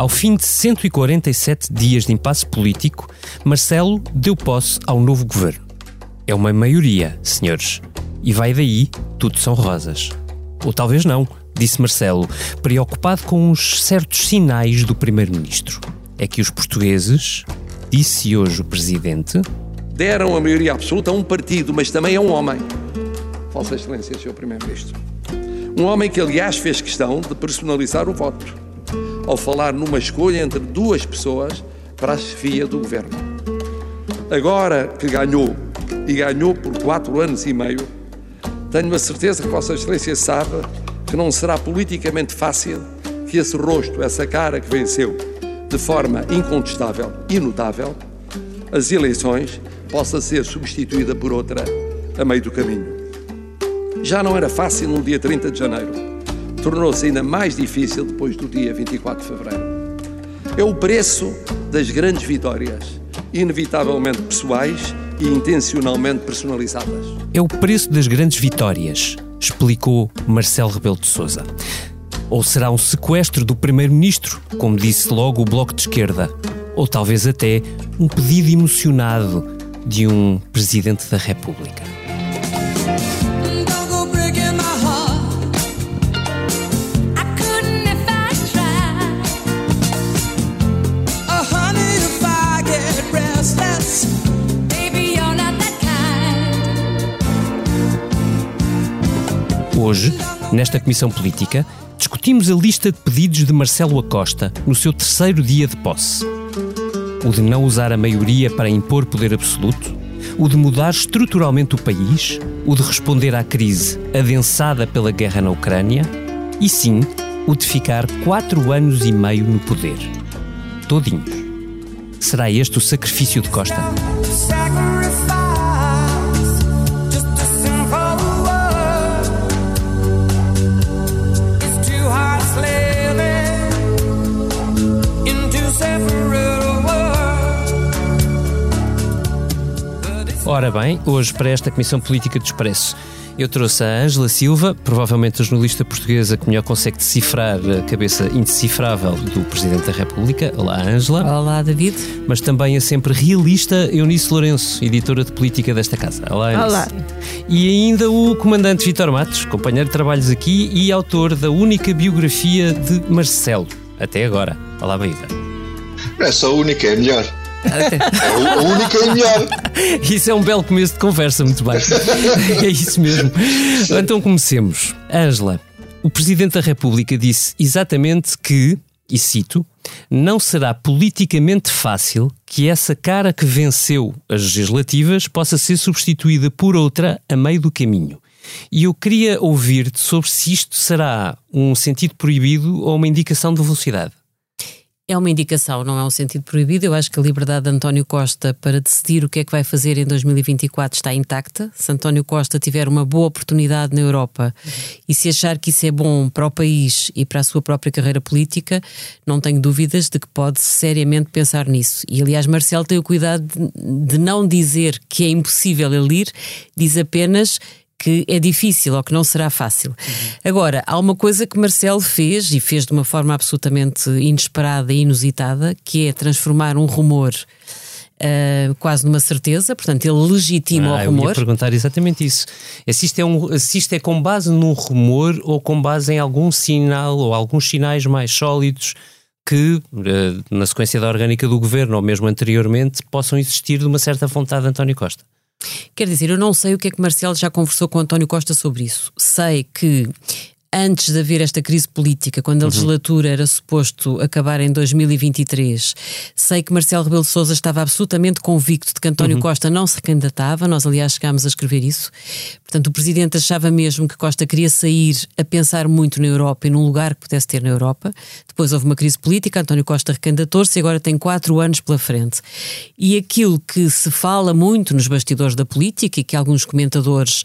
Ao fim de 147 dias de impasse político, Marcelo deu posse ao novo governo. É uma maioria, senhores. E vai daí, tudo são rosas. Ou talvez não, disse Marcelo, preocupado com os certos sinais do primeiro-ministro. É que os portugueses, disse hoje o presidente, deram a maioria absoluta a um partido, mas também a um homem. Vossa Excelência, Sr. Primeiro-Ministro. Um homem que, aliás, fez questão de personalizar o voto ao falar numa escolha entre duas pessoas para a chefia do governo. Agora que ganhou, e ganhou por quatro anos e meio, tenho a certeza que Vossa Excelência sabe que não será politicamente fácil que esse rosto, essa cara que venceu de forma incontestável e notável, as eleições possa ser substituída por outra a meio do caminho. Já não era fácil no dia 30 de janeiro tornou-se ainda mais difícil depois do dia 24 de fevereiro. É o preço das grandes vitórias, inevitavelmente pessoais e intencionalmente personalizadas. É o preço das grandes vitórias, explicou Marcelo Rebelo de Sousa. Ou será um sequestro do primeiro-ministro, como disse logo o Bloco de Esquerda, ou talvez até um pedido emocionado de um presidente da República. Hoje, nesta Comissão Política, discutimos a lista de pedidos de Marcelo Acosta no seu terceiro dia de posse. O de não usar a maioria para impor poder absoluto, o de mudar estruturalmente o país, o de responder à crise adensada pela guerra na Ucrânia e, sim, o de ficar quatro anos e meio no poder. Todinhos. Será este o sacrifício de Costa? Ora bem, hoje para esta Comissão Política do Expresso eu trouxe a Ângela Silva, provavelmente a jornalista portuguesa que melhor consegue decifrar a cabeça indecifrável do Presidente da República. Olá, Ângela. Olá, David. Mas também a sempre realista Eunice Lourenço, editora de política desta casa. Olá, Eunice. Olá. E ainda o comandante Vitor Matos, companheiro de trabalhos aqui e autor da única biografia de Marcelo, até agora. Olá, Baída. Não é só a única, é melhor. É o único e melhor. Isso é um belo começo de conversa, muito bem. É isso mesmo. Então comecemos. Ângela, o Presidente da República disse exatamente que, e cito, não será politicamente fácil que essa cara que venceu as legislativas possa ser substituída por outra a meio do caminho. E eu queria ouvir-te sobre se isto será um sentido proibido ou uma indicação de velocidade é uma indicação, não é um sentido proibido. Eu acho que a liberdade de António Costa para decidir o que é que vai fazer em 2024 está intacta. Se António Costa tiver uma boa oportunidade na Europa e se achar que isso é bom para o país e para a sua própria carreira política, não tenho dúvidas de que pode seriamente pensar nisso. E aliás, Marcelo tem o cuidado de, de não dizer que é impossível ele ir, diz apenas que é difícil ou que não será fácil. Uhum. Agora, há uma coisa que Marcelo fez e fez de uma forma absolutamente inesperada e inusitada, que é transformar um rumor Uh, quase numa certeza, portanto ele legitima ah, o rumor. Eu ia perguntar exatamente isso. Se isto, é um, se isto é com base num rumor ou com base em algum sinal ou alguns sinais mais sólidos que, uh, na sequência da orgânica do governo ou mesmo anteriormente, possam existir de uma certa vontade de António Costa. Quer dizer, eu não sei o que é que Marcelo já conversou com António Costa sobre isso. Sei que antes de haver esta crise política, quando a uhum. legislatura era suposto acabar em 2023, sei que Marcelo Rebelo de Sousa estava absolutamente convicto de que António uhum. Costa não se recandidatava, nós aliás chegámos a escrever isso. Portanto, o Presidente achava mesmo que Costa queria sair a pensar muito na Europa e num lugar que pudesse ter na Europa. Depois houve uma crise política, António Costa recandidatou-se e agora tem quatro anos pela frente. E aquilo que se fala muito nos bastidores da política e que alguns comentadores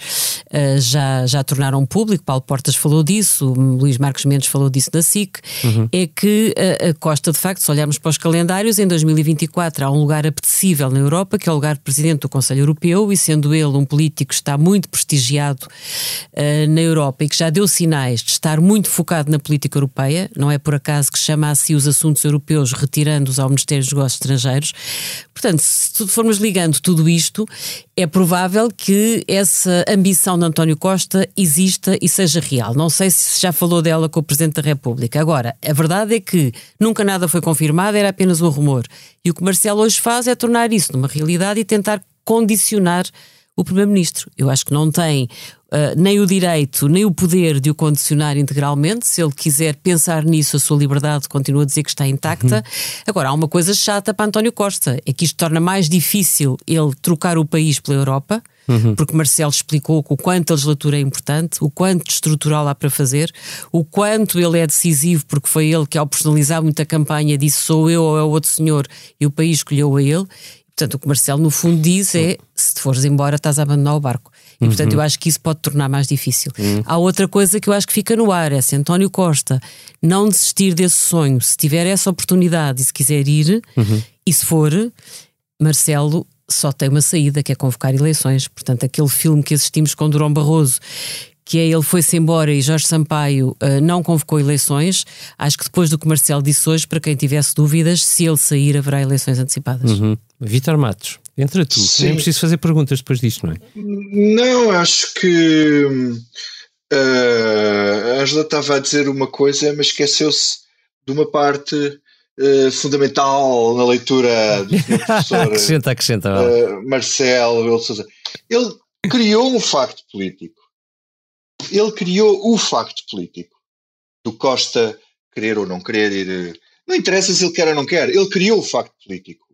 uh, já, já tornaram público, Paulo Portas falou disso, Luís Marcos Mendes falou disso na SIC, uhum. é que a, a, Costa, de facto, se olharmos para os calendários, em 2024 há um lugar apetecível na Europa, que é o lugar de Presidente do Conselho Europeu, e sendo ele um político que está muito prestigiado uh, na Europa e que já deu sinais de estar muito focado na política europeia, não é por acaso que chama a si os assuntos europeus, retirando-os ao Ministério dos Negócios Estrangeiros. Portanto, se formos ligando tudo isto, é provável que essa ambição de António Costa exista e seja real. Não sei se já falou dela com o Presidente da República. Agora, a verdade é que nunca nada foi confirmado, era apenas um rumor. E o que Marcelo hoje faz é tornar isso numa realidade e tentar condicionar o Primeiro-Ministro. Eu acho que não tem uh, nem o direito, nem o poder de o condicionar integralmente. Se ele quiser pensar nisso, a sua liberdade continua a dizer que está intacta. Uhum. Agora, há uma coisa chata para António Costa: é que isto torna mais difícil ele trocar o país pela Europa. Uhum. Porque Marcelo explicou o quanto a legislatura é importante, o quanto estrutural há para fazer, o quanto ele é decisivo, porque foi ele que, ao personalizar muita campanha, disse sou eu ou é o outro senhor, e o país escolheu a ele. Portanto, o que Marcelo, no fundo, diz é: se te fores embora, estás a abandonar o barco. E, portanto, uhum. eu acho que isso pode tornar mais difícil. Uhum. Há outra coisa que eu acho que fica no ar: é se António Costa não desistir desse sonho, se tiver essa oportunidade e se quiser ir, uhum. e se for, Marcelo só tem uma saída, que é convocar eleições. Portanto, aquele filme que assistimos com Durão Barroso, que é ele foi-se embora e Jorge Sampaio uh, não convocou eleições. Acho que depois do que Marcelo disse hoje, para quem tivesse dúvidas, se ele sair, haverá eleições antecipadas. Uhum. Vitor Matos, entra tu. Sim. Nem preciso fazer perguntas depois disto, não é? Não, acho que uh, a Angela estava a dizer uma coisa, mas esqueceu-se de uma parte uh, fundamental na leitura do professor acrescenta, acrescenta, uh, Marcelo. Ele criou um facto político ele criou o facto político do Costa querer ou não querer ir. Não interessa se ele quer ou não quer, ele criou o facto político.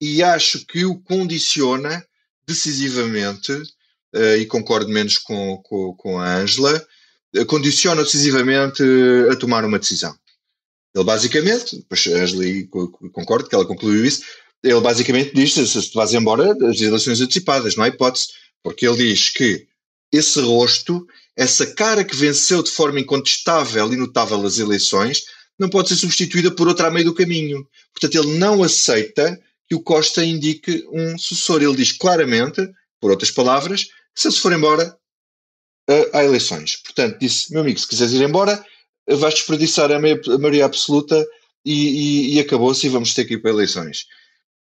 E acho que o condiciona decisivamente, uh, e concordo menos com, com, com a Ângela, uh, condiciona decisivamente a tomar uma decisão. Ele basicamente, depois a Ângela concordo que ela concluiu isso, ele basicamente diz: se tu vais embora, as eleições antecipadas, não há hipótese, porque ele diz que esse rosto essa cara que venceu de forma incontestável e notável as eleições não pode ser substituída por outra a meio do caminho. Portanto, ele não aceita que o Costa indique um sucessor. Ele diz claramente, por outras palavras, que se ele se for embora, uh, há eleições. Portanto, disse, meu amigo, se quiseres ir embora, vais desperdiçar a, maioria absoluta e, e, e acabou-se e vamos ter que ir para eleições.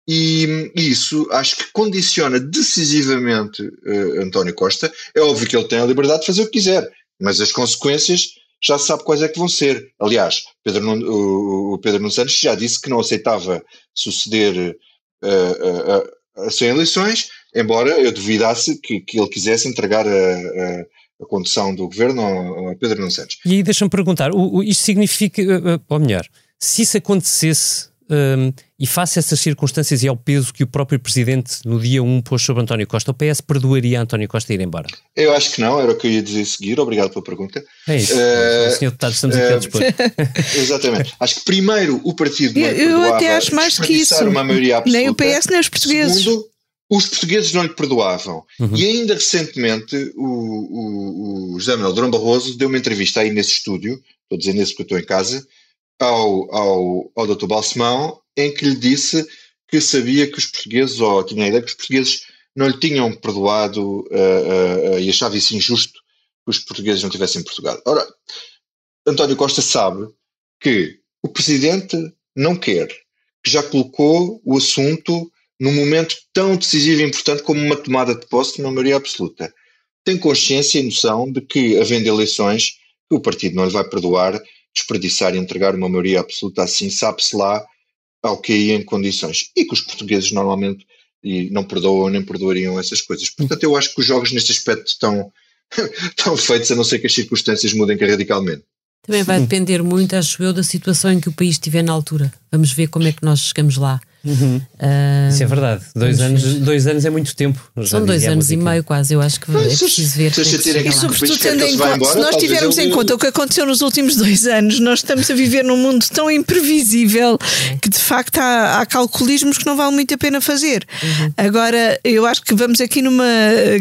E isso acho que condiciona decisivamente uh, António Costa. É óbvio que ele tem a liberdade de fazer o que quiser, mas as consequências já se sabe quais é que vão ser. Aliás, Pedro, o, Pedro Nuno Santos já disse que não aceitava suceder uh, uh, sem eleições, embora eu duvidasse que, que ele quisesse entregar a, a, a condução do governo a Pedro Nuno Santos. E aí deixa-me perguntar, o, o, isto significa, ou melhor, se isso acontecesse um, e face a essas circunstâncias e ao peso que o próprio Presidente no dia 1 pôs sobre António Costa, o PS perdoaria António Costa ir embora? Eu acho que não, era o que eu ia dizer a seguir, obrigado pela pergunta. É isso, uh, Senhor Deputado, estamos aqui uh, a dispor. Exatamente. Acho que primeiro o partido não Eu, eu até acho mais que isso. Uma maioria absoluta, nem o PS nem os portugueses. Segundo, os portugueses não lhe perdoavam. Uhum. E ainda recentemente o, o, o José Manuel Durão Barroso deu uma entrevista aí nesse estúdio, estou a dizer nesse porque eu estou em casa, ao, ao, ao Dr. Balsemão, em que lhe disse que sabia que os portugueses, ou tinha a ideia que os portugueses não lhe tinham perdoado uh, uh, e achava isso injusto que os portugueses não tivessem Portugal. Ora, António Costa sabe que o presidente não quer, que já colocou o assunto num momento tão decisivo e importante como uma tomada de posse de uma maioria absoluta. Tem consciência e noção de que, havendo eleições, o partido não lhe vai perdoar desperdiçar e entregar uma maioria absoluta assim, sabe-se lá ao que ia em condições. E que os portugueses normalmente e não perdoam nem perdoariam essas coisas. Portanto, eu acho que os jogos neste aspecto estão, estão feitos a não ser que as circunstâncias mudem radicalmente. Também vai depender muito, acho eu, da situação em que o país estiver na altura. Vamos ver como é que nós chegamos lá. Uhum. Uh, Isso é verdade. Dois anos, dois anos é muito tempo. São dois anos e meio, quase. Eu acho que é preciso ver. Se, é e sobretudo, tendo em conta, se nós tivermos em conta o que aconteceu nos últimos dois anos, nós estamos a viver num mundo tão imprevisível é. que de facto há, há, calculismos que não vale muito a pena fazer. Uhum. Agora, eu acho que vamos aqui numa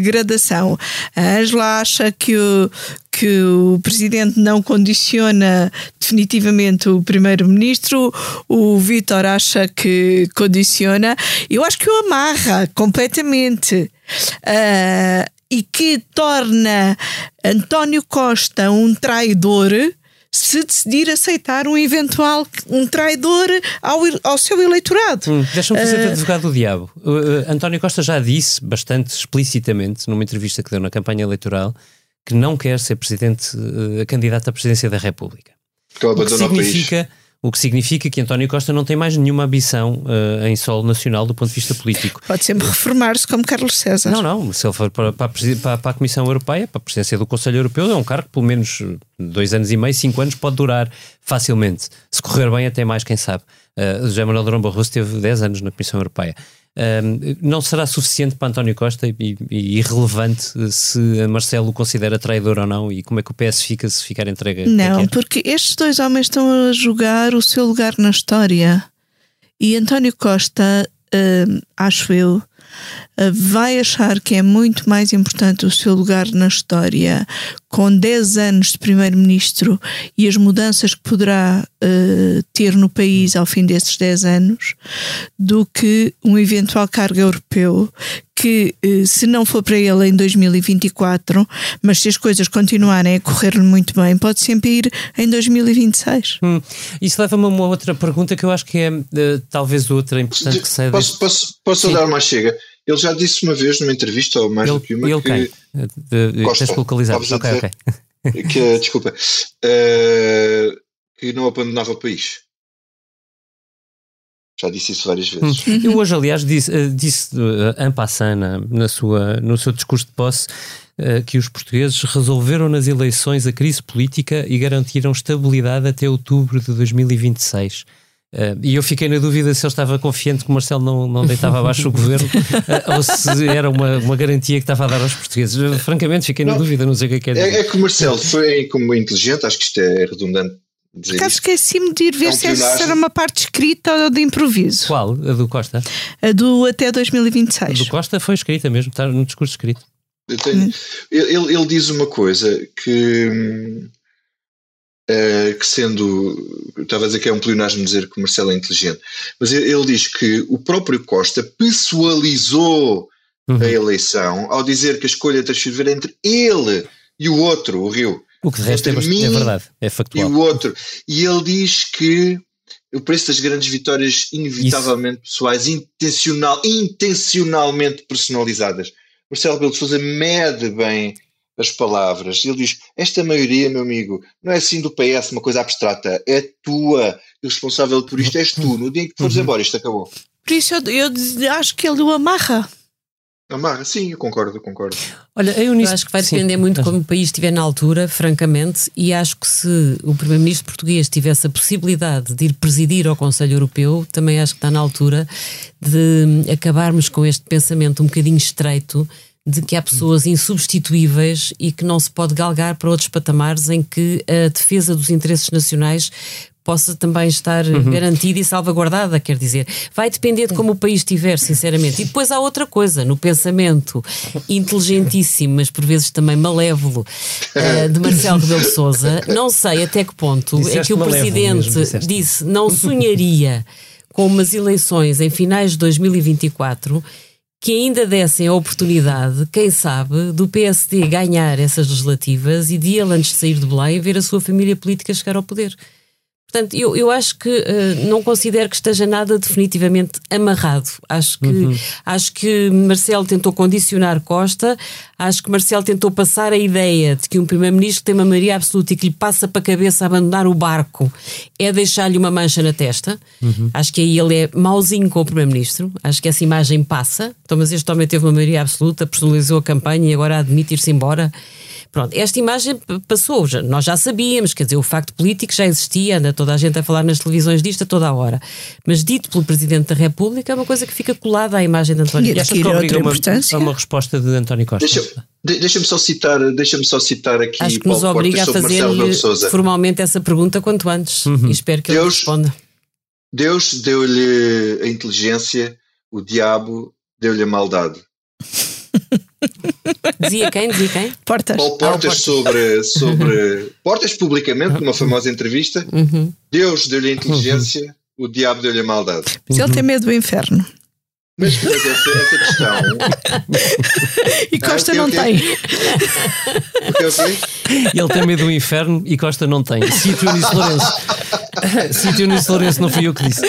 gradação. A Angela acha que o, que o presidente não condiciona definitivamente o primeiro-ministro, o Vítor acha que condiciona, eu acho que o amarra completamente. Uh, e que torna António Costa um traidor se decidir aceitar um eventual um traidor ao, ao seu eleitorado. Hum, Deixa-me fazer uh, advogado do diabo. Uh, António Costa já disse bastante explicitamente numa entrevista que deu na campanha eleitoral que não quer ser presidente, uh, candidato à presidência da República. Que o que significa o que significa que António Costa não tem mais nenhuma ambição uh, em solo nacional do ponto de vista político. Pode sempre reformar-se como Carlos César. Não, não. Se ele for para, para, a, para, a Comissão Europeia, para a presidência do Conselho Europeu, é um cargo que pelo menos dois anos e meio, cinco anos pode durar facilmente. Se correr bem, até mais, quem sabe. Uh, José Manuel Durão Barroso teve 10 anos na Comissão Europeia um, não será suficiente para António Costa e, e, irrelevante se Marcelo o considera traidor ou não e como é que o PS fica se ficar entregue? Não, porque estes dois homens estão a jogar o seu lugar na história e António Costa, uh, acho eu, vai achar que é muito mais importante o seu lugar na história com 10 anos de primeiro-ministro e as mudanças que poderá uh, ter no país ao fim desses 10 anos do que um eventual cargo europeu que, uh, se não for para ele em 2024, mas se as coisas continuarem a correr muito bem, pode sempre ir em 2026. Hum. Isso leva-me a uma outra pergunta que eu acho que é uh, talvez outra importante que saia Posso, posso, posso dar uma chega? Ele já disse uma vez numa entrevista, ou mais ele, do que uma, ele que. Quem? Tens localizado. Ok, ok. Que, desculpa, uh, que não abandonava o país. Já disse isso várias vezes. Hum. Eu hoje, aliás, disse, uh, disse uh, Ampassana, na sua, no seu discurso de posse, uh, que os portugueses resolveram nas eleições a crise política e garantiram estabilidade até outubro de 2026. Uh, e eu fiquei na dúvida se ele estava confiante que o Marcelo não, não deitava abaixo o governo uh, ou se era uma, uma garantia que estava a dar aos portugueses. Eu, francamente, fiquei não, na dúvida, não sei o que é que é. É, é que o Marcelo foi como inteligente, acho que isto é redundante. Dizer Por esqueci-me de ir ver é um se essa era uma parte escrita ou de improviso. Qual? A do Costa? A do até 2026. A do Costa foi escrita mesmo, está no discurso escrito. Tenho, hum. ele, ele diz uma coisa que Uh, que sendo, estava a dizer que é um pleonasmo dizer que o Marcelo é inteligente, mas ele, ele diz que o próprio Costa pessoalizou uhum. a eleição ao dizer que a escolha transferir entre ele e o outro, o Rio. O que de resto é, é, verdade, é factual. E o outro. E ele diz que o preço das grandes vitórias inevitavelmente Isso. pessoais, intencional, intencionalmente personalizadas. Marcelo Belo de Souza mede bem as palavras. Ele diz: Esta maioria, meu amigo, não é assim do PS, uma coisa abstrata, é tua. E o responsável por isto és tu. No dia em que fores uhum. embora, isto acabou. Por isso eu, eu acho que ele o amarra. Amarra, sim, eu concordo, eu concordo. Olha, eu, eu acho que vai depender sim. muito como o país estiver na altura, francamente, e acho que se o Primeiro-Ministro português tivesse a possibilidade de ir presidir ao Conselho Europeu, também acho que está na altura de acabarmos com este pensamento um bocadinho estreito de que há pessoas insubstituíveis e que não se pode galgar para outros patamares em que a defesa dos interesses nacionais possa também estar uhum. garantida e salvaguardada, quer dizer, vai depender de como o país estiver, sinceramente. E depois há outra coisa, no pensamento inteligentíssimo, mas por vezes também malévolo, uh, de Marcelo Rebelo Sousa, não sei até que ponto Disseste é que o Presidente mesmo, disse não sonharia com umas eleições em finais de 2024 que ainda dessem a oportunidade, quem sabe, do PSD ganhar essas legislativas e de ele, antes de sair de Belém, ver a sua família política chegar ao poder. Portanto, eu, eu acho que uh, não considero que esteja nada definitivamente amarrado. Acho que, uhum. acho que Marcelo tentou condicionar Costa, acho que Marcelo tentou passar a ideia de que um Primeiro-Ministro tem uma maioria absoluta e que lhe passa para a cabeça abandonar o barco é deixar-lhe uma mancha na testa. Uhum. Acho que aí ele é mauzinho com o Primeiro-Ministro. Acho que essa imagem passa. Então, mas este homem teve uma maioria absoluta, personalizou a campanha e agora admite ir-se embora. Pronto, esta imagem passou, já, nós já sabíamos, quer dizer, o facto político já existia, anda toda a gente a falar nas televisões disto a toda a hora. Mas dito pelo Presidente da República é uma coisa que fica colada à imagem de António Costa. E que obriga uma, a uma resposta de António Costa. Deixa, Deixa-me só citar, deixa-me só citar aqui Acho que nos obriga a fazer formalmente essa pergunta quanto antes uhum. e espero que Deus, ele responda. Deus deu-lhe a inteligência, o diabo deu-lhe a maldade. Dizia quem? Dizia quem? Portas. Paulo Portas, ah, sobre, sobre Portas publicamente, numa famosa entrevista. Uhum. Deus deu-lhe a inteligência, uhum. o diabo deu-lhe a maldade. Mas ele tem medo do inferno. Mas, mas essa, essa, questão. e Costa ah, não tem. Okay, okay. Ele tem medo do inferno e Costa não tem. Cito Eunice Lourenço. Cito Eunice Lourenço, não fui eu que disse.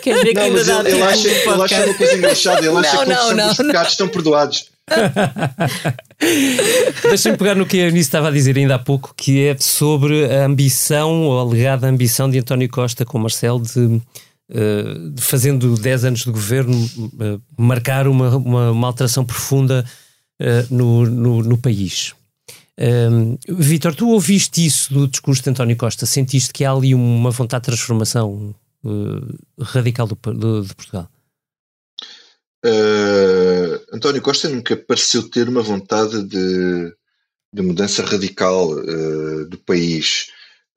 Quer ver que não, mas ele, ele, acha, ele acha uma coisa engraçada. Ele acha não, que não, não, os pecados estão perdoados. Deixa-me pegar no que a Eunice estava a dizer ainda há pouco, que é sobre a ambição, ou a alegada ambição de António Costa com Marcelo de Uh, fazendo 10 anos de governo, uh, marcar uma, uma, uma, alteração profunda uh, no, no, no, país. Vítor, tu ouviste isso do discurso de António Costa? Sentiste que há ali uma vontade de transformação radical do, do, de Portugal? António Costa nunca pareceu ter uma vontade de, de mudança radical do país.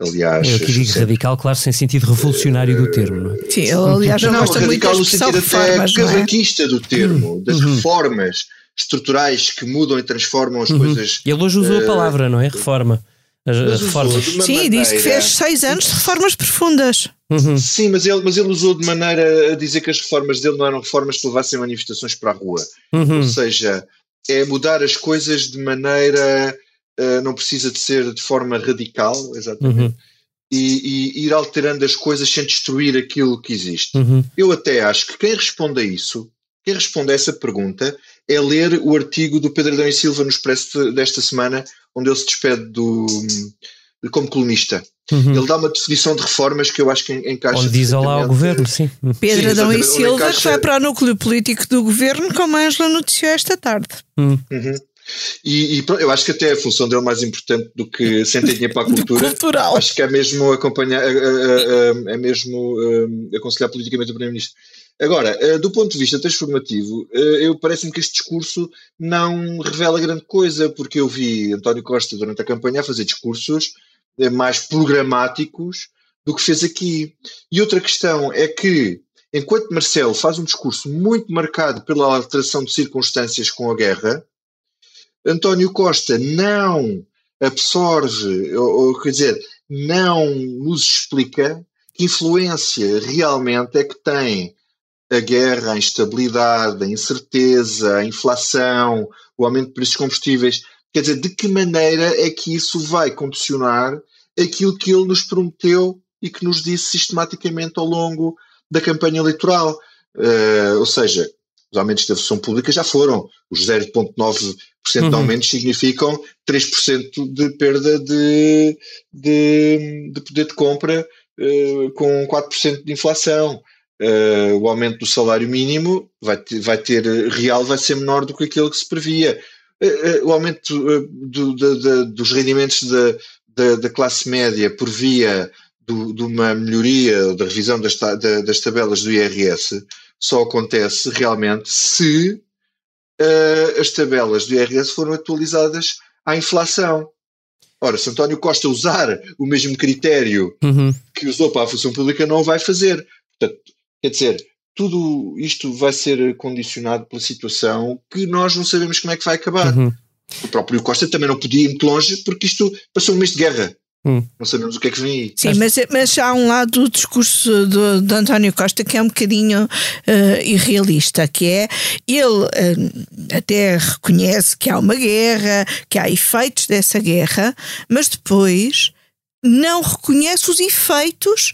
Aliás, eu aqui digo radical, claro, sem sentido revolucionário do termo, não é? Sim, ele, aliás, não, não radical no sentido até é? cavaquista é? do termo, uhum. das uhum. reformas estruturais que mudam e transformam as uhum. coisas. Ele hoje usou uh, a palavra, não é? Reforma. As, reformas. Sim, disse que fez seis anos de reformas profundas. Uhum. Sim, mas ele, mas ele usou de maneira a dizer que as reformas dele não eram reformas que levassem manifestações para a rua. Uhum. Ou seja, é mudar as coisas de maneira uh, não precisa de ser de forma radical, exatamente, uhum. e, e, ir alterando as coisas sem destruir aquilo que existe. Uhum. Eu até acho que quem responde a isso, quem responde a essa pergunta, é ler o artigo do Pedro Adão e Silva no Expresso desta semana, onde ele se despede do, de como colunista. Uhum. Ele dá uma definição de reformas que eu acho que encaixa. Onde diz olá ao governo, sim. Pedro Adão e Silva, que vai para o núcleo político do governo, como a Angela noticiou esta tarde. Uhum. Uhum. E, e, eu acho que até a função dele é mais importante do que sentem dinheiro para a cultura. Cultural. Acho que é mesmo acompanhar, é mesmo aconselhar politicamente o Primeiro-Ministro. Agora, do ponto de vista transformativo, eu parece-me que este discurso não revela grande coisa, porque eu vi António Costa durante a campanha a fazer discursos eh, mais programáticos do que fez aqui. E outra questão é que, enquanto Marcelo faz um discurso muito marcado pela alteração de circunstâncias com a guerra, António Costa não absorve, ou, ou quer dizer, não nos explica que influência realmente é que tem a guerra, a instabilidade, a incerteza, a inflação, o aumento de preços de combustíveis. Quer dizer, de que maneira é que isso vai condicionar aquilo que ele nos prometeu e que nos disse sistematicamente ao longo da campanha eleitoral? Uh, ou seja, os aumentos da função pública já foram. Os 0,9% uhum. de aumentos significam 3% de perda de, de, de, poder de compra uh, com 4% de inflação. Uh, o aumento do salário mínimo vai ter, vai ter real vai ser menor do que aquele que se previa. Uh, o aumento do, dos rendimentos da, da, da, classe média por via do, de uma melhoria da revisão das, das tabelas do IRS só acontece realmente se uh, as tabelas do IRS foram atualizadas à inflação. Ora, se António Costa usar o mesmo critério uhum. que usou para a função pública, não o vai fazer. Portanto, quer dizer, tudo isto vai ser condicionado pela situação que nós não sabemos como é que vai acabar. Uhum. O próprio Costa também não podia ir muito longe porque isto passou um mês de guerra. Hum. Não sabemos o que é que vem aí. Sim, mas, mas há um lado do discurso do, de António Costa que é um bocadinho uh, irrealista, que é ele uh, até reconhece que há uma guerra, que há efeitos dessa guerra, mas depois não reconhece os efeitos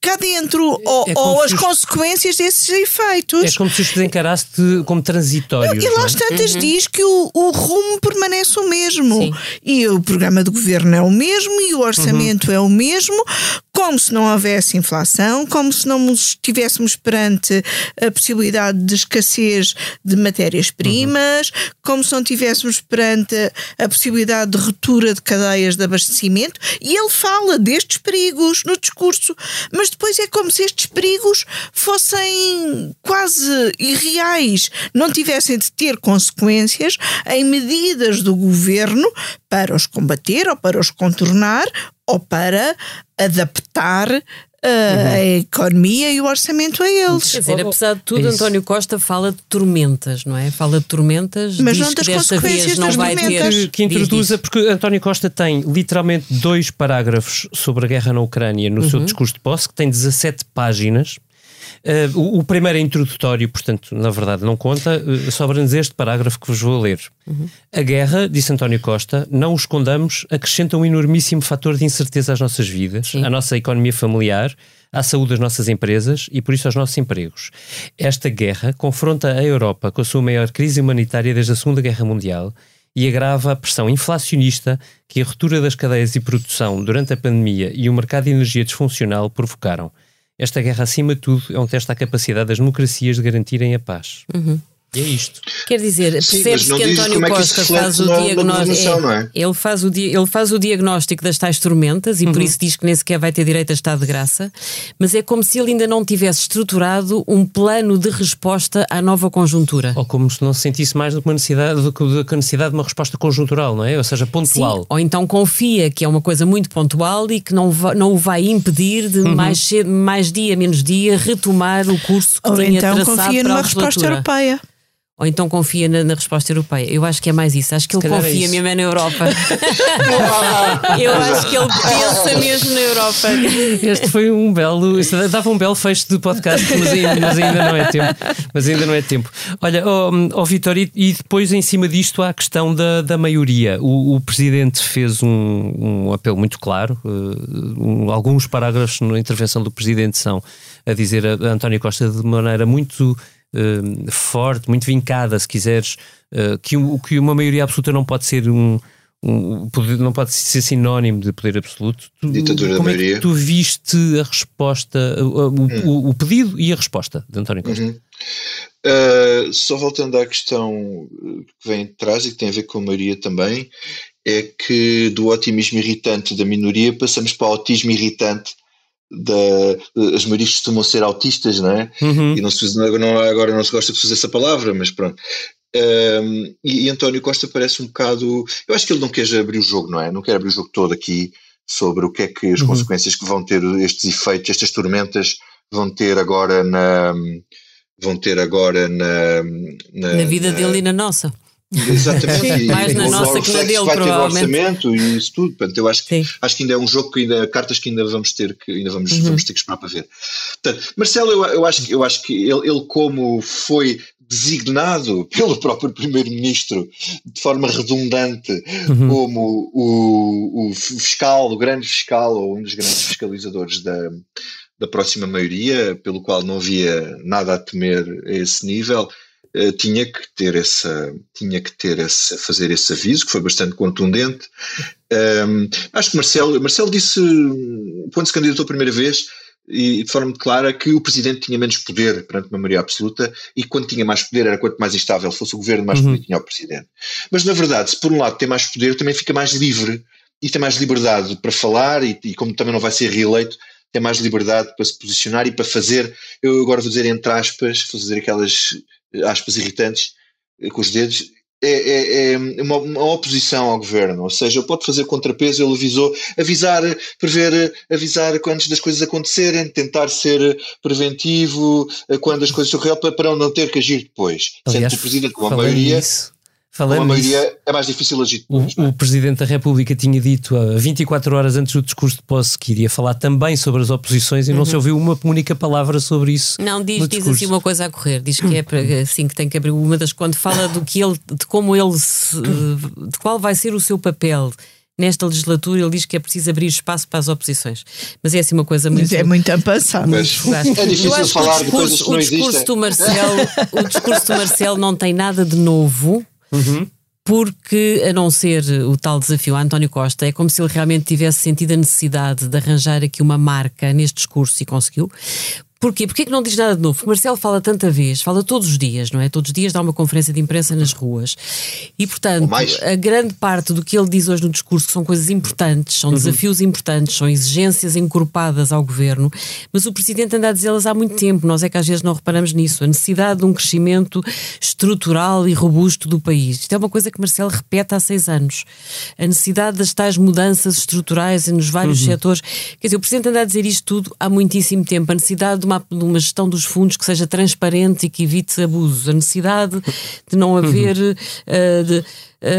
cá dentro ou, é ou as consequências desses efeitos. É como se os encarasse como transitórios. E lá às é? tantas uhum. diz que o, o rumo permanece o mesmo. Sim. E o programa de governo é o mesmo e o orçamento uhum. é o mesmo, como se não houvesse inflação, como se não estivéssemos perante a possibilidade de escassez de matérias-primas, uhum. como se não estivéssemos perante a possibilidade de ruptura de cadeias de abastecimento. E ele fala destes perigos no discurso, mas depois é como se estes perigos fossem quase irreais, não tivessem de ter consequências em medidas do governo para os combater ou para os contornar ou para adaptar Uhum. a economia e o orçamento a eles. Quer dizer, apesar de tudo, António Costa fala de tormentas, não é? Fala de tormentas, mas não das consequências não vai tormentas. ter. Que introduza, porque António Costa tem literalmente dois parágrafos sobre a guerra na Ucrânia no uhum. seu discurso de posse, que tem 17 páginas. Uh, o, o, primeiro é introdutório, portanto, na verdade, não conta. Uh, Sobra-nos este parágrafo que vos vou ler. Uhum. A guerra, disse António Costa, não o escondamos, acrescenta um enormíssimo fator de incerteza às nossas vidas, Sim. à nossa economia familiar, à saúde das nossas empresas e, por isso, aos nossos empregos. Esta guerra confronta a Europa com a sua maior crise humanitária desde a Segunda Guerra Mundial e agrava a pressão inflacionista que a ruptura das cadeias de produção durante a pandemia e o mercado de energia disfuncional provocaram. Esta guerra, acima de tudo, é um teste à capacidade das democracias de garantirem a paz. Uhum. E é isto. Quer dizer, percebe-se que António é Costa faz o diagnóstico. É, é? Ele, faz o ele faz o diagnóstico das tais tormentas e uhum. por isso diz que nem sequer vai ter direito a estado de graça, mas é como se ele ainda não tivesse estruturado um plano de resposta à nova conjuntura. Ou como se não se sentisse mais do que, uma necessidade, do que a necessidade de uma resposta conjuntural, não é? Ou seja, pontual. Sim, ou então confia que é uma coisa muito pontual e que não, va, não o vai impedir de uhum. mais, mais dia, menos dia, retomar o curso que ou tinha então traçado confia numa resposta europeia ou então confia na, na, resposta europeia. Eu acho que é mais isso. Acho que ele é confia é mesmo na Europa. eu acho que ele pensa mesmo na Europa. Este foi um belo. Dava um belo fecho de podcast, mas ainda, mas ainda não é tempo. Mas ainda não é tempo. Olha, oh, oh Vitor, e, e, depois em cima disto há a questão da, da maioria. O, o presidente fez um, um, apelo muito claro. Uh, um, alguns parágrafos na intervenção do presidente são a dizer a, a António Costa de maneira muito uh, forte, muito vincada, se quiseres, uh, que, um, que uma maioria absoluta não pode ser um, um poder, não pode ser sinónimo de poder absoluto. Tu, Ditadura como da maioria. É que tu viste a resposta, o, hum. o, o, pedido e a resposta de António Costa? Uhum. Uh, só voltando à questão que vem atrás e que tem a ver com a maioria também, é que do otimismo irritante da minoria passamos para o autismo irritante da, as maiorias costumam ser autistas, não é? Uhum. E não se, não, agora não se gosta de fazer essa palavra, mas pronto. Um, e, e, António Costa parece um bocado. Eu acho que ele não quer abrir o jogo, não é? Não quer abrir o jogo todo aqui sobre o que é que as uhum. consequências que vão ter estes efeitos, estas tormentas vão ter agora na. vão ter agora na. Na, na vida na, dele e na nossa. Exatamente. Mais na nossa que na dele, vai ter orçamento e isso tudo. Portanto, eu acho que, acho que ainda é um jogo que ainda, cartas que ainda vamos ter que ainda vamos, uhum. vamos ter que esperar para ver. Portanto, Marcelo, eu, eu acho que eu acho que ele, ele como foi designado pelo próprio primeiro-ministro de forma redundante uhum. como o, o fiscal, o grande fiscal ou um dos grandes fiscalizadores da, da próxima maioria, pelo qual não havia nada a temer a esse nível eh, tinha que ter essa, tinha que ter esse, fazer esse aviso, que foi bastante contundente. Um, acho que Marcelo, Marcelo disse, quando se candidatou a primeira vez, e de forma muito clara, que o presidente tinha menos poder perante uma maioria absoluta e quando tinha mais poder era quanto mais instável fosse o governo, mais uhum. poder tinha o presidente. Mas na verdade, se por um lado tem mais poder, também fica mais livre e tem mais liberdade para falar e, e como também não vai ser reeleito, tem mais liberdade para se posicionar e para fazer, eu agora vou dizer entre aspas, fazer aquelas aspas irritantes eh, com os dedos, é, é, é uma, uma, oposição ao governo, ou seja, pode fazer contrapeso, ele avisou, avisar, prever, avisar antes das coisas acontecerem, tentar ser preventivo eh, quando as coisas ocorrem para não ter que agir depois. Aliás, Sendo que o Presidente, com a maioria, Falando a maioria é mais difícil agir. O, o, Presidente da República tinha dito há 24 horas antes do discurso de posse que iria falar também sobre as oposições e uhum. não se ouviu uma única palavra sobre isso. Não, diz, diz assim uma coisa a correr. Diz que é para, assim que tem que abrir uma das. Quando fala do que ele, de como ele se, de qual vai ser o seu papel nesta legislatura ele diz que é preciso abrir espaço para as oposições. Mas é assim uma coisa muito. Mas é muito ampassado. Mas é difícil falar de coisas que não o discurso existem. do Marcelo, O discurso do Marcelo não tem nada de novo. Uhum. porque, a não ser o tal desafio a António Costa, é como se ele realmente tivesse sentido a necessidade de arranjar aqui uma marca neste discurso e conseguiu. Porquê? Porquê que não diz nada de novo? Porque Marcelo fala tanta vez, fala todos os dias, não é? Todos os dias dá uma conferência de imprensa nas ruas. E, portanto, a grande parte do que ele diz hoje no discurso são coisas importantes, são uhum. desafios importantes, são exigências encorpadas ao governo, mas o Presidente anda a dizê-las há muito tempo. Nós é que às vezes não reparamos nisso. A necessidade de um crescimento estrutural e robusto do país. Isto é uma coisa que Marcelo repete há seis anos. A necessidade das tais mudanças estruturais nos vários uhum. setores. Quer dizer, o Presidente anda a dizer isto tudo há muitíssimo tempo. A necessidade de uma, de uma gestão dos fundos que seja transparente e que evite abusos, a necessidade de não haver. Uhum. Uh, de, uh,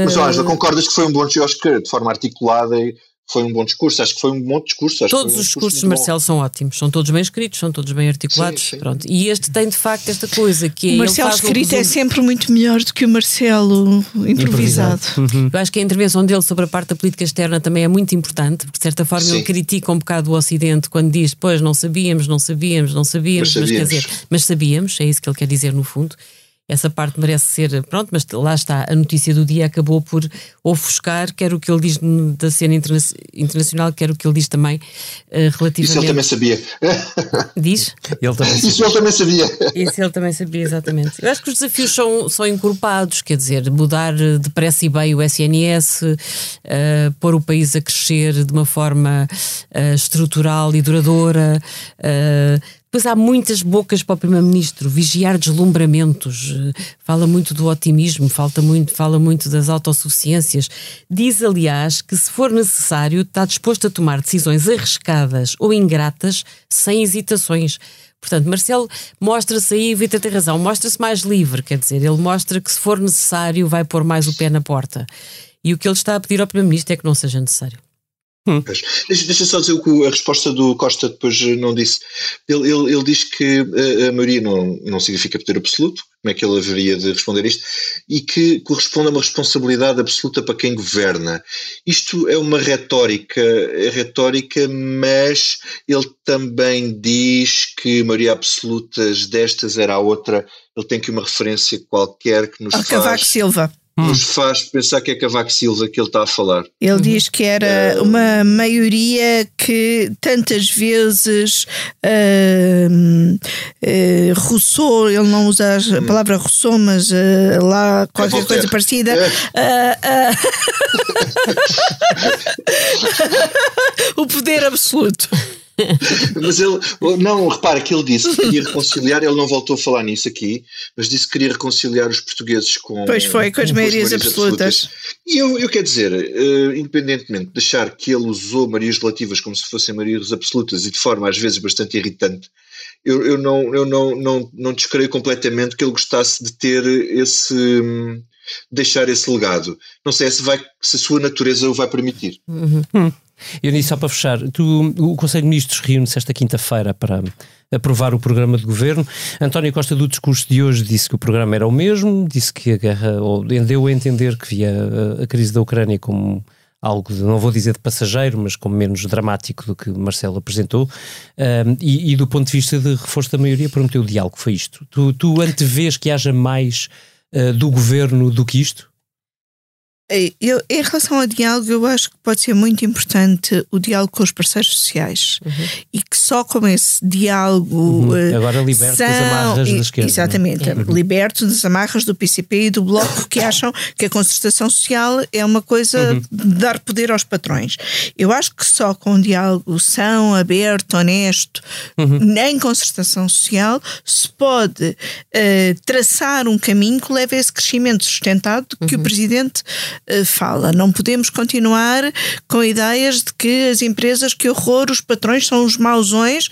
Mas, Ângela, concordas que foi um bom, eu acho que de forma articulada e foi um bom discurso, acho que foi um bom discurso. todos um os discursos de Marcelo são ótimos, são todos bem escritos, são todos bem articulados. Sim, sim. Pronto. E este tem de facto esta coisa que é. O Marcelo escrito é sempre muito melhor do que o Marcelo improvisado. improvisado. Uhum. Eu acho que a intervenção dele sobre a parte da política externa também é muito importante, porque de certa forma sim. ele critica um bocado o Ocidente quando diz, pois não sabíamos, não sabíamos, não sabíamos, mas, sabíamos. mas quer dizer, mas sabíamos, é isso que ele quer dizer no fundo essa parte merece ser. Pronto, mas lá está, a notícia do dia acabou por ofuscar, quer o que ele diz da cena interna internacional, quer o que ele diz também uh, relativamente. Isso ele também sabia. Diz? Ele também sabia. Isso ele também sabia. Isso ele também sabia, exatamente. Eu acho que os desafios são, são encorpados, quer dizer, mudar depressa e bem o SNS, uh, pôr o país a crescer de uma forma uh, estrutural e duradoura. Uh, Pois há muitas bocas para o Primeiro-Ministro, vigiar deslumbramentos, eh, fala muito do otimismo, falta muito, fala muito das autossuficiências. Diz, aliás, que se for necessário, está disposto a tomar decisões arriscadas ou ingratas sem hesitações. Portanto, Marcelo mostra-se aí, Vitor tem razão, mostra-se mais livre, quer dizer, ele mostra que se for necessário vai pôr mais o pé na porta. E o que ele está a pedir ao Primeiro-Ministro é que não seja necessário. Hum. Deixa, deixa, só dizer o que a resposta do Costa depois não disse. Ele, ele, ele diz que a, a, maioria não, não significa poder absoluto, como é que ele haveria de responder isto, e que corresponde a uma responsabilidade absoluta para quem governa. Isto é uma retórica, é retórica, mas ele também diz que maioria absolutas destas era a outra. Ele tem aqui uma referência qualquer que nos Ao faz. Cavaco Silva nos faz pensar que é Cavaco Silva que ele está a falar. Ele uhum. diz que era uma maioria que tantas vezes uh, uh, ele não usa a hum. palavra Rousseau, mas uh, lá qualquer é coisa parecida. É. o poder absoluto. mas ele, não, repara que ele disse que queria reconciliar, ele não voltou a falar nisso aqui, mas disse que queria reconciliar os portugueses com. Pois foi, com as maiorias absolutas. absolutas. E eu, eu quero dizer, uh, independentemente de achar que ele usou maiorias relativas como se fossem maiorias absolutas e de forma às vezes bastante irritante, eu, eu, não, eu não, não, não descreio completamente que ele gostasse de ter esse. deixar esse legado. Não sei se, vai, se a sua natureza o vai permitir. Uhum. Eu disse só para fechar, tu, o Conselho de Ministros reúne-se esta quinta-feira para aprovar o programa de governo. António Costa, do discurso de hoje, disse que o programa era o mesmo, disse que a guerra, ou deu a entender que via a, a crise da Ucrânia como algo, de, não vou dizer de passageiro, mas como menos dramático do que Marcelo apresentou. Um, e, e, do ponto de vista de reforço da maioria, prometeu o diálogo, foi isto. Tu, tu antevês que haja mais uh, do governo do que isto? Eu, em relação ao diálogo, eu acho que pode ser muito importante o diálogo com os parceiros sociais uhum. e que só com esse diálogo. Uhum. Eh, Agora liberto são, das amarras da esquerda. É? Exatamente, uhum. liberto das amarras do PCP e do Bloco que acham que a concertação social é uma coisa uhum. de dar poder aos patrões. Eu acho que só com um diálogo são, aberto, honesto, uhum. em concertação social, se pode uh, traçar um caminho que leve a esse crescimento sustentado que o uhum. Presidente fala. Não podemos continuar com ideias de que as empresas, que horror, os patrões são os mausões.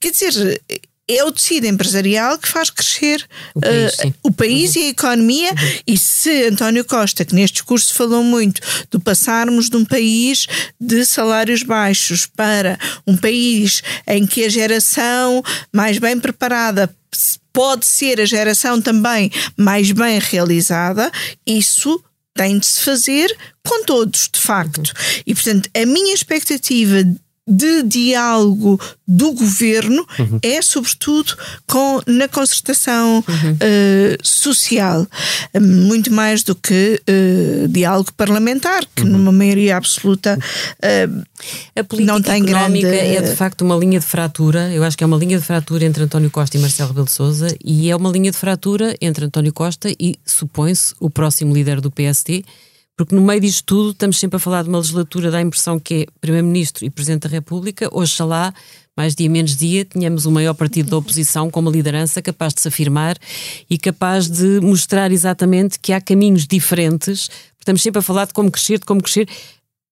Quer dizer, é o tecido empresarial que faz crescer o país, uh, o país uhum. e a economia. Uhum. E se António Costa, que neste discurso falou muito de passarmos de um país de salários baixos para um país em que a geração mais bem preparada pode ser a geração também mais bem realizada, isso tem de se fazer com todos, de facto. E, portanto, a minha expectativa de diálogo do governo uhum. é, sobretudo, com, na concertação uhum. uh, social, muito mais do que uh, diálogo parlamentar, que uhum. numa maioria absoluta uh, a política não tem económica grande... é de facto uma linha de fratura. Eu acho que é uma linha de fratura entre António Costa e Marcelo Rebelo de Sousa e é uma linha de fratura entre António Costa e, supõe-se, o próximo líder do PSD porque no meio disto tudo estamos sempre a falar de uma legislatura, dá a impressão que é Primeiro-Ministro e Presidente da República. Oxalá, mais dia menos dia, tenhamos o maior partido da oposição com uma liderança capaz de se afirmar e capaz de mostrar exatamente que há caminhos diferentes. Estamos sempre a falar de como crescer, de como crescer.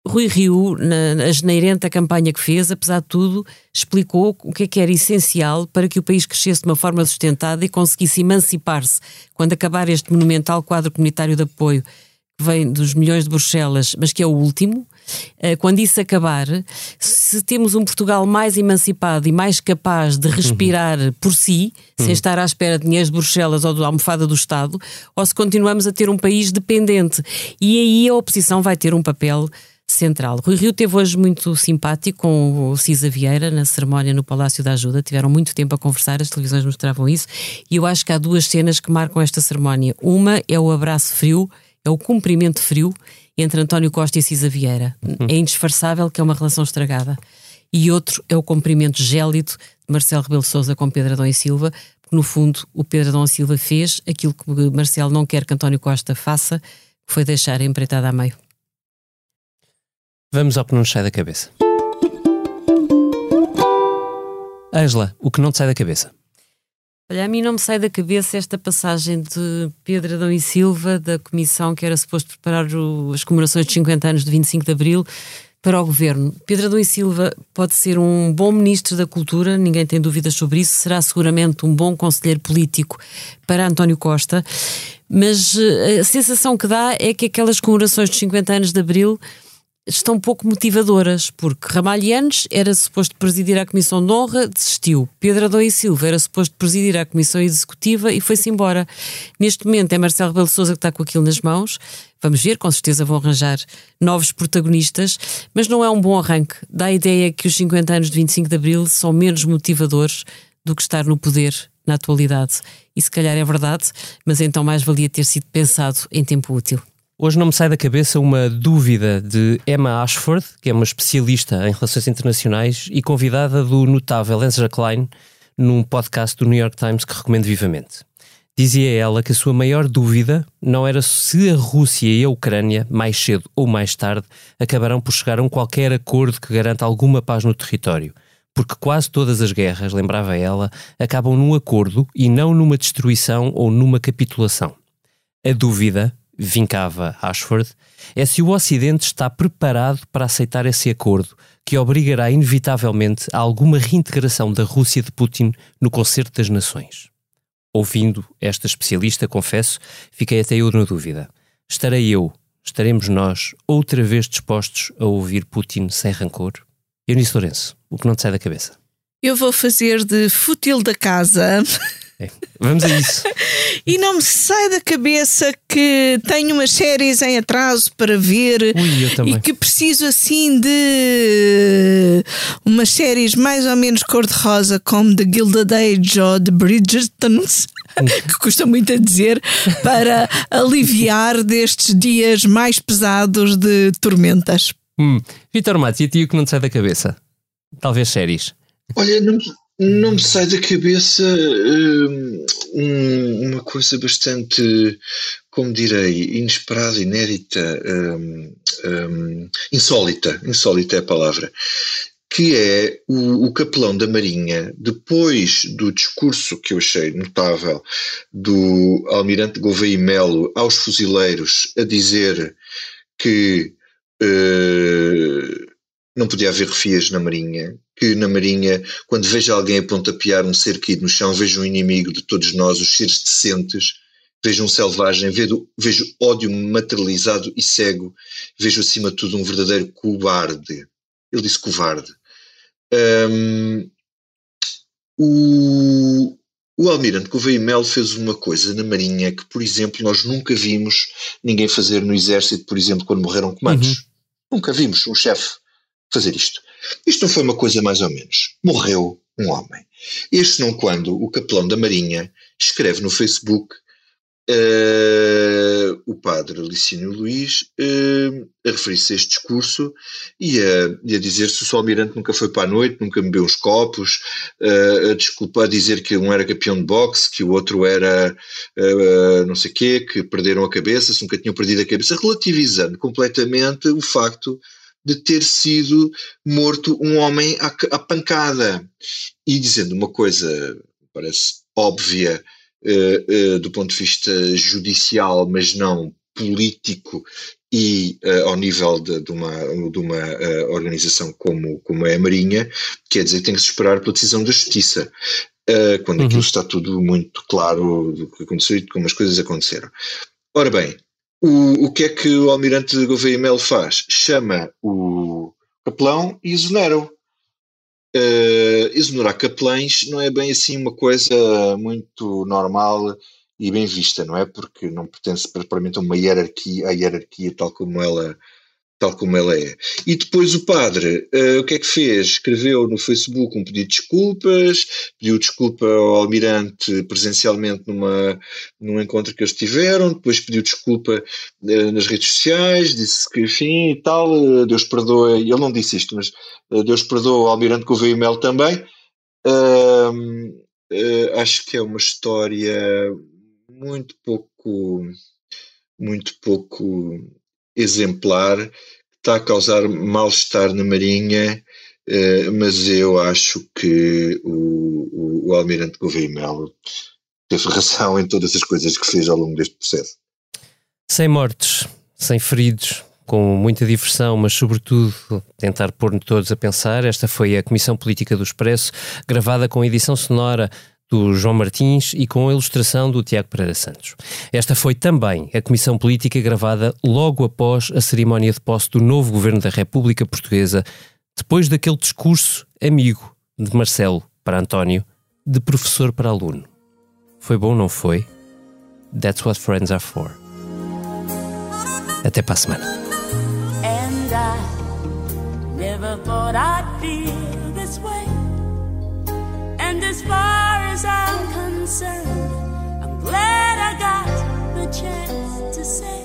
Rui Rio, na, na geneirenta campanha que fez, apesar de tudo, explicou o que é que era essencial para que o país crescesse de uma forma sustentada e conseguisse emancipar-se quando acabar este monumental quadro comunitário de apoio que vem dos milhões de Bruxelas, mas que é o último, eh, quando isso acabar, se temos um Portugal mais emancipado e mais capaz de respirar uhum. por si, uhum. sem estar à espera de dinheiros de Bruxelas ou da almofada do Estado, ou se continuamos a ter um país dependente. E aí a oposição vai ter um papel central. Rui Rio teve hoje muito simpático com o Cisa Vieira na cerimónia no Palácio da Ajuda. Tiveram muito tempo a conversar, as televisões mostravam isso. E eu acho que há duas cenas que marcam esta cerimónia. Uma é o abraço frio é o cumprimento frio entre António Costa e Cisa Vieira. Uhum. É indisfarçável que é uma relação estragada. E outro é o cumprimento gélido de Marcelo Rebelo Sousa com Pedro Adão e Silva, porque no fundo o Pedro Adão e Silva fez aquilo que Marcelo não quer que António Costa faça, que foi deixar a empreitada a meio. Vamos ao que não nos sai da cabeça. Ângela, o que não te sai da cabeça? Olha, a mim não me sai da cabeça esta passagem de Pedro Adão e Silva, da comissão que era suposto preparar o, as comemorações de 50 anos de 25 de Abril, para o governo. Pedro Adão e Silva pode ser um bom ministro da Cultura, ninguém tem dúvidas sobre isso, será seguramente um bom conselheiro político para António Costa, mas eh, a sensação que dá é que aquelas comemorações de 50 anos de Abril estão pouco motivadoras, porque Ramalhianes era suposto presidir a Comissão de Honra, desistiu. Pedro Adão e Silva era suposto presidir a Comissão Executiva e foi-se embora. Neste momento é Marcelo Rebelo Sousa que está com aquilo nas mãos. Vamos ver, com certeza vão arranjar novos protagonistas, mas não é um bom arranque. Dá a ideia que os 50 anos de 25 de Abril são menos motivadores do que estar no poder na atualidade. E se calhar é verdade, mas então mais valia ter sido pensado em tempo útil. Hoje não me sai da cabeça uma dúvida de Emma Ashford, que é uma especialista em relações internacionais e convidada do notável Ezra Klein num podcast do New York Times que recomendo vivamente. Dizia ela que a sua maior dúvida não era se a Rússia e a Ucrânia, mais cedo ou mais tarde, acabarão por chegar a um qualquer acordo que garanta alguma paz no território. Porque quase todas as guerras, lembrava ela, acabam num acordo e não numa destruição ou numa capitulação. A dúvida vincava Ashford, é se o Ocidente está preparado para aceitar esse acordo, que obrigará inevitavelmente a alguma reintegração da Rússia de Putin no concerto das nações. Ouvindo esta especialista, confesso, fiquei até eu na dúvida. Estarei eu, estaremos nós, outra vez dispostos a ouvir Putin sem rancor? Eunice Lourenço, o que não te sai da cabeça? Eu vou fazer de fútil da casa. É, vamos a isso. e não me sai da cabeça que tenho umas séries em atraso para ver Ui, e que preciso assim de umas séries mais ou menos cor-de-rosa como The Gilded Age ou The Bridgertons que custa muito a dizer para aliviar destes dias mais pesados de tormentas. Hum. Vitor Matos, e a ti o que não te sai da cabeça? Talvez séries. Olha, não, não me sai da cabeça hum, um, uma coisa bastante, como direi, inesperada, inédita, um, um, insólita, insólita é a palavra, que é o, o, capelão da Marinha, depois do discurso que eu achei notável do almirante Gouveia Melo aos fuzileiros a dizer que uh, não podia haver refias na Marinha, que na Marinha, quando vejo alguém a pontapear um ser caído no chão, vejo um inimigo de todos nós, os seres decentes, vejo um selvagem, vejo, vejo ódio materializado e cego, vejo acima de tudo um verdadeiro cobarde. Ele disse covarde. Um, o, o Almirante Gouveia Melo fez uma coisa na Marinha que, por exemplo, nós nunca vimos ninguém fazer no Exército, por exemplo, quando morreram comandos. Uhum. Nunca vimos um chefe fazer isto. Isto não foi uma coisa mais ou menos. Morreu um homem. Este não quando o capelão da Marinha escreve no Facebook uh, o padre Licínio Luís uh, a referir-se a este discurso e a, e a dizer se o Almirante nunca foi para a noite, nunca bebeu uns copos, uh, a desculpa a dizer que um era campeão de boxe, que o outro era não sei quê, que perderam a cabeça, se nunca tinham perdido a cabeça, relativizando completamente o facto de ter sido morto um homem à, à pancada e dizendo uma coisa parece óbvia uh, uh, do ponto de vista judicial, mas não político e uh, ao nível de, de uma, de uma organização como, como é a Marinha, quer dizer que tem que se esperar pela decisão da Justiça, quando uhum. aquilo está tudo muito claro do que aconteceu e de como as coisas aconteceram. Ora bem, o, o que é que o Almirante Gouveia Melo faz? Chama o capelão e exonera-o uh, exonerar capelães não é bem assim uma coisa muito normal e bem vista, não é? Porque não pertence propriamente a uma hierarquia, a hierarquia tal como ela tal como ela é. E depois o padre, uh, o que é que fez? Escreveu no Facebook um pedido de desculpas, pediu desculpa ao almirante presencialmente numa, num encontro que eles tiveram, depois pediu desculpa uh, nas redes sociais, disse que enfim e tal, uh, Deus perdoa, ele não disse isto, mas Deus perdoa o almirante Gouveia Mel também. acho que é uma história muito pouco muito pouco exemplar, que está a causar mal-estar na Marinha, eh, mas eu acho que o, o, o Almirante Gouveia Melo teve razão em todas as coisas que fez ao longo deste processo. Sem mortes, sem feridos, com muita diversão, mas sobretudo tentar pôr-nos todos a pensar. Esta foi a Comissão Política do Expresso, gravada com edição sonora do João Martins e com a ilustração do Tiago Pereira Santos. Esta foi também a comissão política gravada logo após a cerimónia de posse do novo governo da República Portuguesa, depois daquele discurso amigo de Marcelo para António, de professor para aluno. Foi bom, não foi? That's what friends are for. Até para a semana. Never thought I'd feel this way. And as I'm concerned, I'm glad I got the chance to say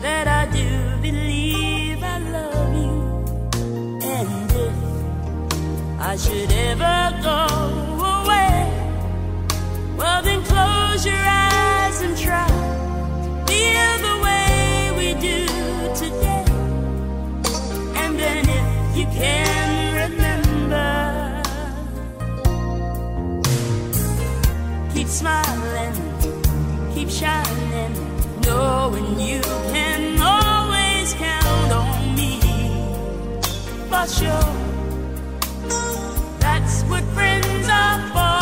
that I do believe I love you. And if I should ever go away, well, then close your eyes and try feel smiling, keep shining, knowing you can always count on me. For sure, that's what friends are for.